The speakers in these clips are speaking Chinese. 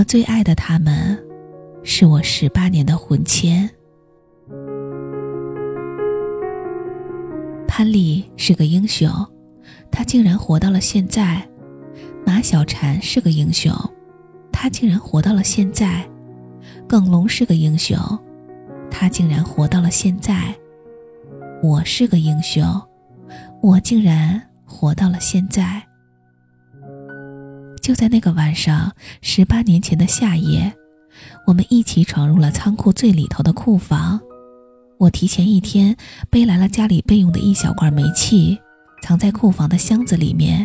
我最爱的他们，是我十八年的魂牵。潘丽是个英雄，他竟然活到了现在；马小婵是个英雄，他竟然活到了现在；耿龙是个英雄，他竟然活到了现在；我是个英雄，我竟然活到了现在。就在那个晚上，十八年前的夏夜，我们一起闯入了仓库最里头的库房。我提前一天背来了家里备用的一小罐煤气，藏在库房的箱子里面，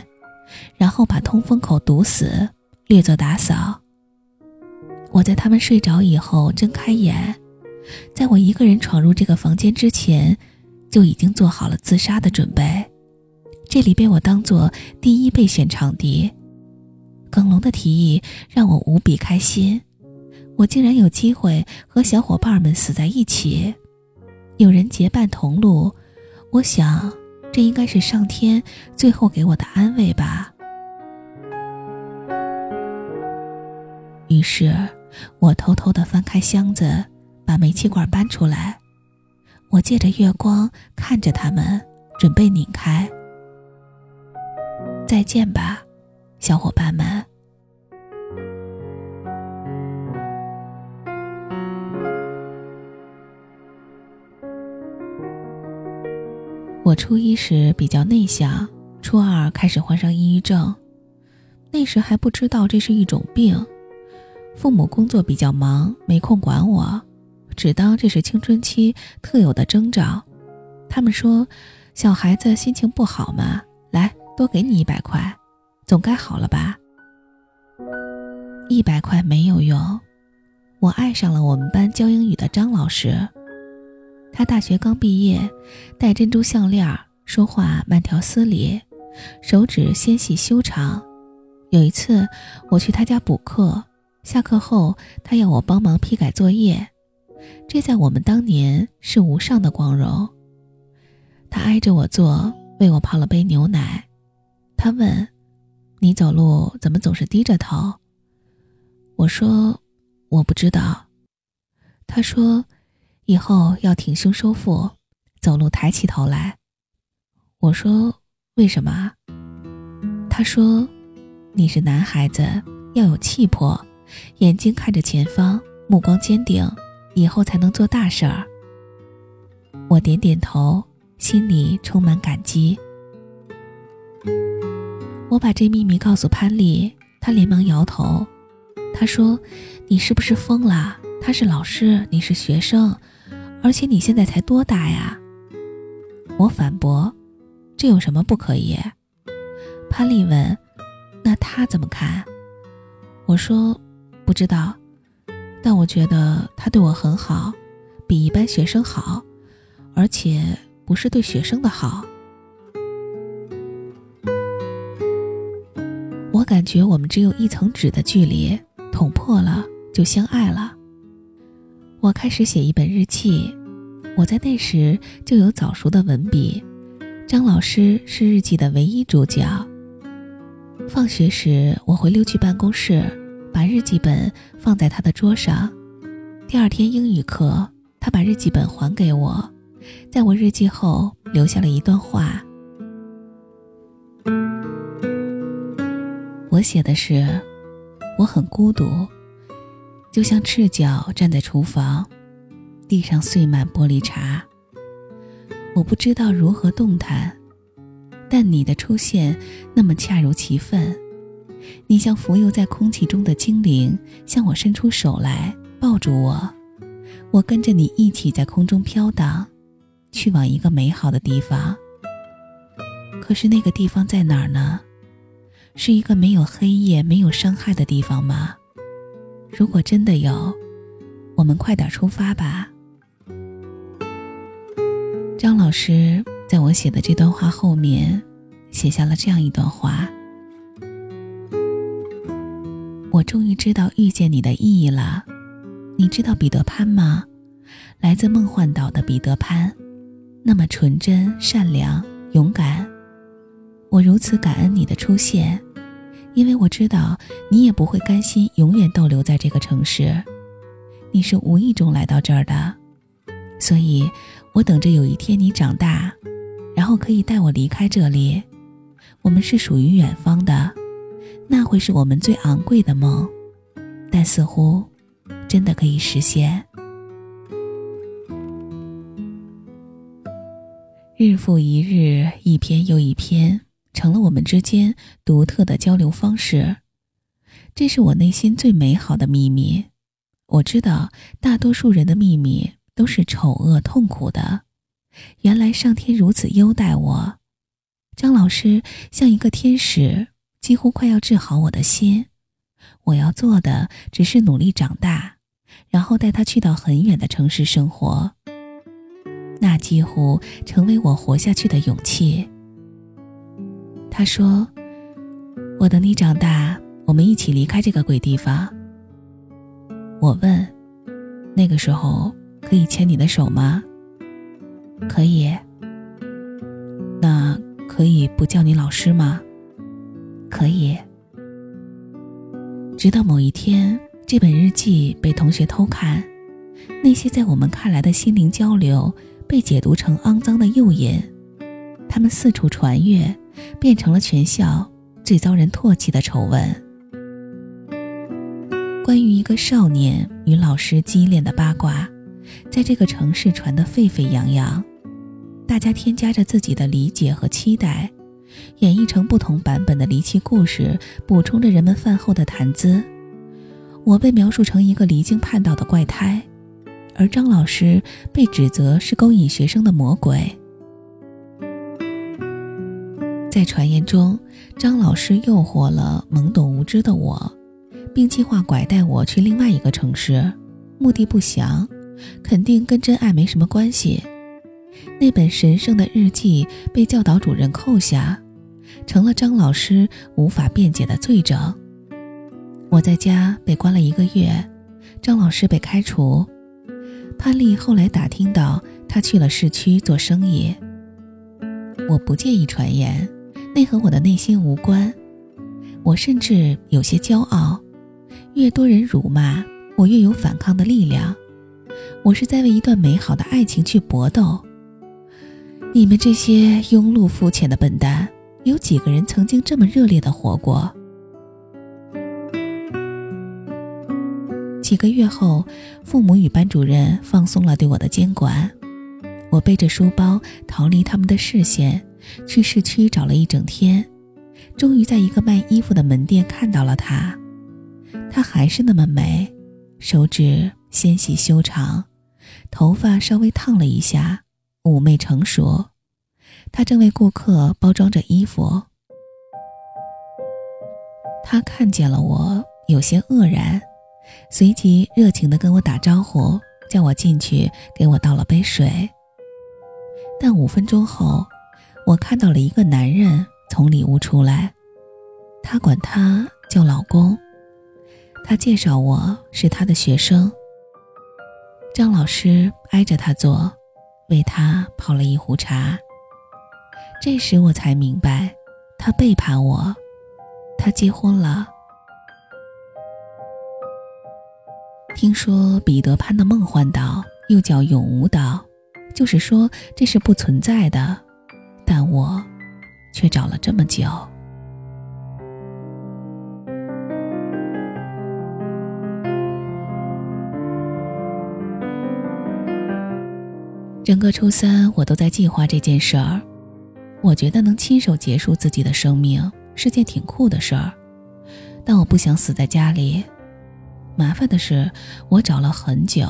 然后把通风口堵死，略作打扫。我在他们睡着以后睁开眼，在我一个人闯入这个房间之前，就已经做好了自杀的准备。这里被我当做第一备选场地。耿龙的提议让我无比开心，我竟然有机会和小伙伴们死在一起。有人结伴同路，我想，这应该是上天最后给我的安慰吧。于是，我偷偷的翻开箱子，把煤气罐搬出来。我借着月光看着他们，准备拧开。再见吧，小伙伴们。我初一时比较内向，初二开始患上抑郁症。那时还不知道这是一种病，父母工作比较忙，没空管我，只当这是青春期特有的征兆。他们说，小孩子心情不好嘛，来多给你一百块，总该好了吧。一百块没有用，我爱上了我们班教英语的张老师。他大学刚毕业，戴珍珠项链，说话慢条斯理，手指纤细修长。有一次我去他家补课，下课后他要我帮忙批改作业，这在我们当年是无上的光荣。他挨着我坐，为我泡了杯牛奶。他问：“你走路怎么总是低着头？”我说：“我不知道。”他说。以后要挺胸收腹，走路抬起头来。我说：“为什么？”他说：“你是男孩子，要有气魄，眼睛看着前方，目光坚定，以后才能做大事儿。”我点点头，心里充满感激。我把这秘密告诉潘丽，她连忙摇头。她说：“你是不是疯了？他是老师，你是学生。”而且你现在才多大呀？我反驳：“这有什么不可以？”潘丽问：“那他怎么看？”我说：“不知道，但我觉得他对我很好，比一般学生好，而且不是对学生的好。”我感觉我们只有一层纸的距离，捅破了就相爱了。我开始写一本日记，我在那时就有早熟的文笔。张老师是日记的唯一主角。放学时，我会溜去办公室，把日记本放在他的桌上。第二天英语课，他把日记本还给我，在我日记后留下了一段话。我写的是：我很孤独。就像赤脚站在厨房，地上碎满玻璃碴。我不知道如何动弹，但你的出现那么恰如其分。你像浮游在空气中的精灵，向我伸出手来抱住我。我跟着你一起在空中飘荡，去往一个美好的地方。可是那个地方在哪儿呢？是一个没有黑夜、没有伤害的地方吗？如果真的有，我们快点出发吧。张老师在我写的这段话后面，写下了这样一段话：我终于知道遇见你的意义了。你知道彼得潘吗？来自梦幻岛的彼得潘，那么纯真、善良、勇敢。我如此感恩你的出现，因为我知道你也不会甘心永远逗留在这个城市，你是无意中来到这儿的，所以我等着有一天你长大，然后可以带我离开这里。我们是属于远方的，那会是我们最昂贵的梦，但似乎真的可以实现。日复一日，一篇又一篇。成了我们之间独特的交流方式，这是我内心最美好的秘密。我知道大多数人的秘密都是丑恶痛苦的，原来上天如此优待我。张老师像一个天使，几乎快要治好我的心。我要做的只是努力长大，然后带他去到很远的城市生活，那几乎成为我活下去的勇气。他说：“我等你长大，我们一起离开这个鬼地方。”我问：“那个时候可以牵你的手吗？”“可以。”“那可以不叫你老师吗？”“可以。”直到某一天，这本日记被同学偷看，那些在我们看来的心灵交流被解读成肮脏的诱引，他们四处传阅。变成了全校最遭人唾弃的丑闻。关于一个少年与老师激烈的八卦，在这个城市传得沸沸扬扬，大家添加着自己的理解和期待，演绎成不同版本的离奇故事，补充着人们饭后的谈资。我被描述成一个离经叛道的怪胎，而张老师被指责是勾引学生的魔鬼。在传言中，张老师诱惑了懵懂无知的我，并计划拐带我去另外一个城市，目的不详，肯定跟真爱没什么关系。那本神圣的日记被教导主任扣下，成了张老师无法辩解的罪证。我在家被关了一个月，张老师被开除。潘丽后来打听到他去了市区做生意。我不介意传言。那和我的内心无关，我甚至有些骄傲。越多人辱骂我，越有反抗的力量。我是在为一段美好的爱情去搏斗。你们这些庸碌肤浅的笨蛋，有几个人曾经这么热烈的活过？几个月后，父母与班主任放松了对我的监管，我背着书包逃离他们的视线。去市区找了一整天，终于在一个卖衣服的门店看到了她。她还是那么美，手指纤细修长，头发稍微烫了一下，妩媚成熟。她正为顾客包装着衣服。她看见了我，有些愕然，随即热情地跟我打招呼，叫我进去，给我倒了杯水。但五分钟后。我看到了一个男人从里屋出来，他管他叫老公。他介绍我是他的学生。张老师挨着他坐，为他泡了一壶茶。这时我才明白，他背叛我，他结婚了。听说彼得潘的梦幻岛又叫永无岛，就是说这是不存在的。但我却找了这么久。整个初三，我都在计划这件事儿。我觉得能亲手结束自己的生命是件挺酷的事儿，但我不想死在家里。麻烦的是，我找了很久，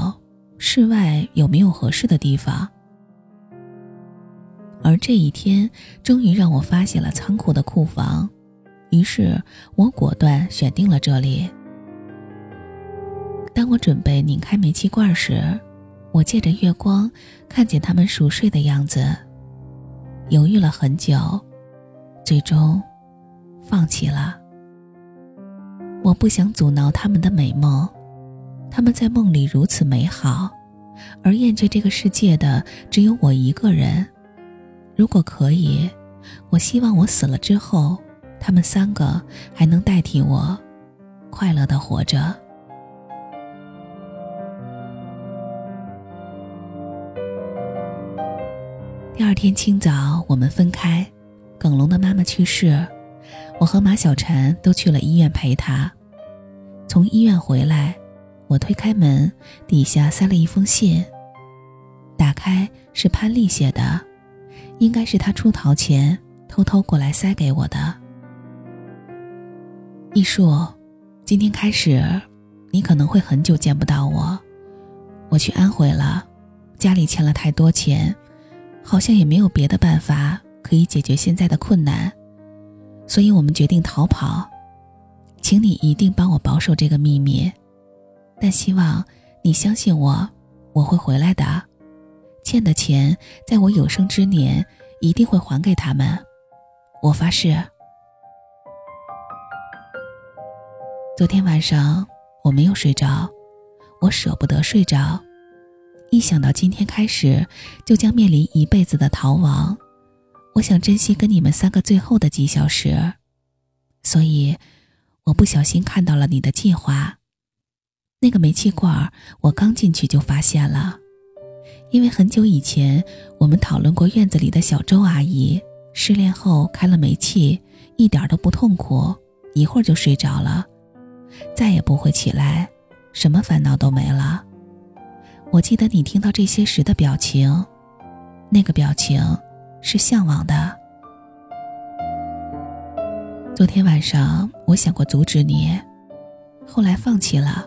室外有没有合适的地方？而这一天终于让我发现了仓库的库房，于是我果断选定了这里。当我准备拧开煤气罐时，我借着月光看见他们熟睡的样子，犹豫了很久，最终放弃了。我不想阻挠他们的美梦，他们在梦里如此美好，而厌倦这个世界的只有我一个人。如果可以，我希望我死了之后，他们三个还能代替我，快乐的活着。第二天清早，我们分开。耿龙的妈妈去世，我和马小婵都去了医院陪她。从医院回来，我推开门，底下塞了一封信。打开是潘丽写的，应该是他出逃前偷偷过来塞给我的。艺术，今天开始，你可能会很久见不到我。我去安徽了，家里欠了太多钱。好像也没有别的办法可以解决现在的困难，所以我们决定逃跑。请你一定帮我保守这个秘密，但希望你相信我，我会回来的。欠的钱在我有生之年一定会还给他们，我发誓。昨天晚上我没有睡着，我舍不得睡着。一想到今天开始就将面临一辈子的逃亡，我想珍惜跟你们三个最后的几小时，所以我不小心看到了你的计划。那个煤气罐，我刚进去就发现了，因为很久以前我们讨论过院子里的小周阿姨失恋后开了煤气，一点都不痛苦，一会儿就睡着了，再也不会起来，什么烦恼都没了。我记得你听到这些时的表情，那个表情是向往的。昨天晚上我想过阻止你，后来放弃了。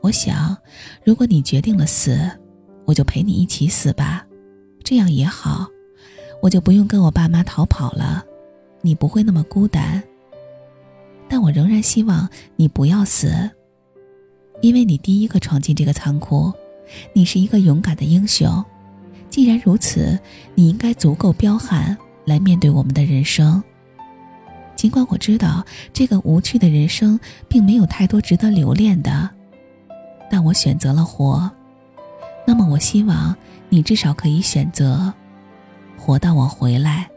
我想，如果你决定了死，我就陪你一起死吧，这样也好，我就不用跟我爸妈逃跑了，你不会那么孤单。但我仍然希望你不要死，因为你第一个闯进这个仓库。你是一个勇敢的英雄，既然如此，你应该足够彪悍来面对我们的人生。尽管我知道这个无趣的人生并没有太多值得留恋的，但我选择了活。那么，我希望你至少可以选择活到我回来。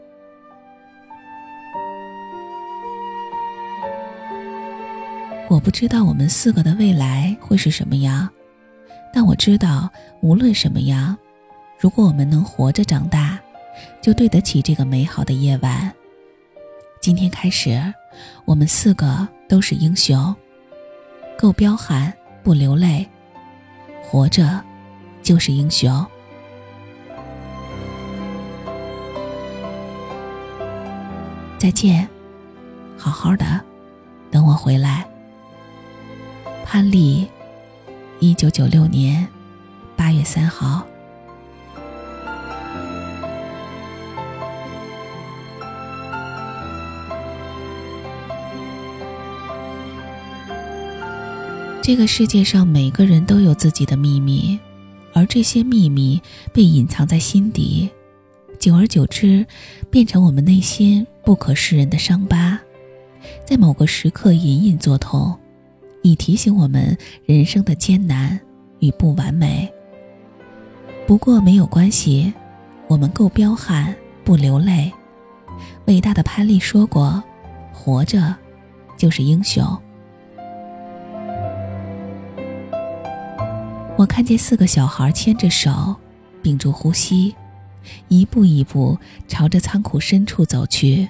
我不知道我们四个的未来会是什么样。但我知道，无论什么样，如果我们能活着长大，就对得起这个美好的夜晚。今天开始，我们四个都是英雄，够彪悍，不流泪，活着就是英雄。再见，好好的，等我回来。潘丽。一九九六年八月三号，这个世界上每个人都有自己的秘密，而这些秘密被隐藏在心底，久而久之，变成我们内心不可示人的伤疤，在某个时刻隐隐作痛。以提醒我们人生的艰难与不完美。不过没有关系，我们够彪悍，不流泪。伟大的潘丽说过：“活着就是英雄。”我看见四个小孩牵着手，屏住呼吸，一步一步朝着仓库深处走去。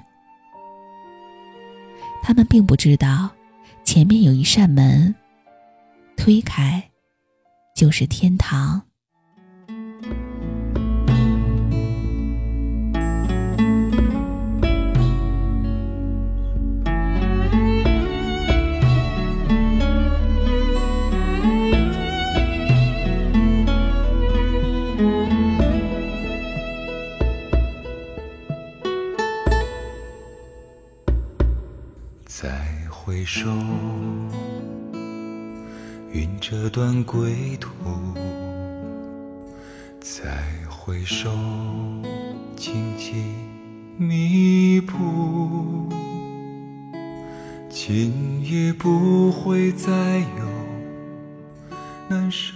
他们并不知道。前面有一扇门，推开，就是天堂。回首，云这段归途；再回首，荆棘密布。今夜不会再有难舍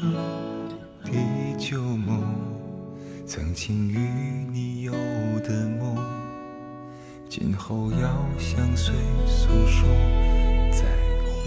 的旧梦，曾经与你有的梦。今后要相随诉说，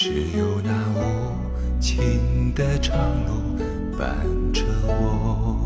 只有那无尽的长路伴着我。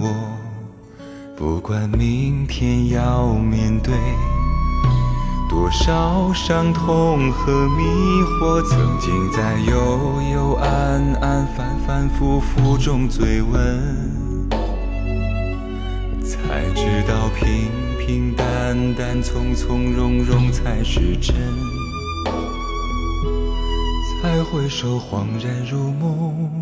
我。不管明天要面对多少伤痛和迷惑，曾经在幽幽暗暗、反反复复中追问，才知道平。平淡淡，从从容容才是真。再回首，恍然如梦；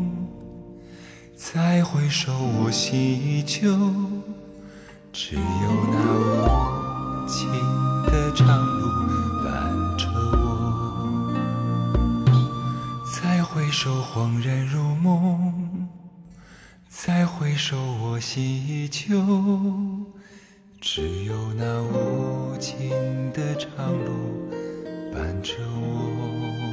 再回首，我心依旧。只有那无尽的长路伴着我。再回首，恍然如梦。再回首，我心依旧，只有那无尽的长路伴着我。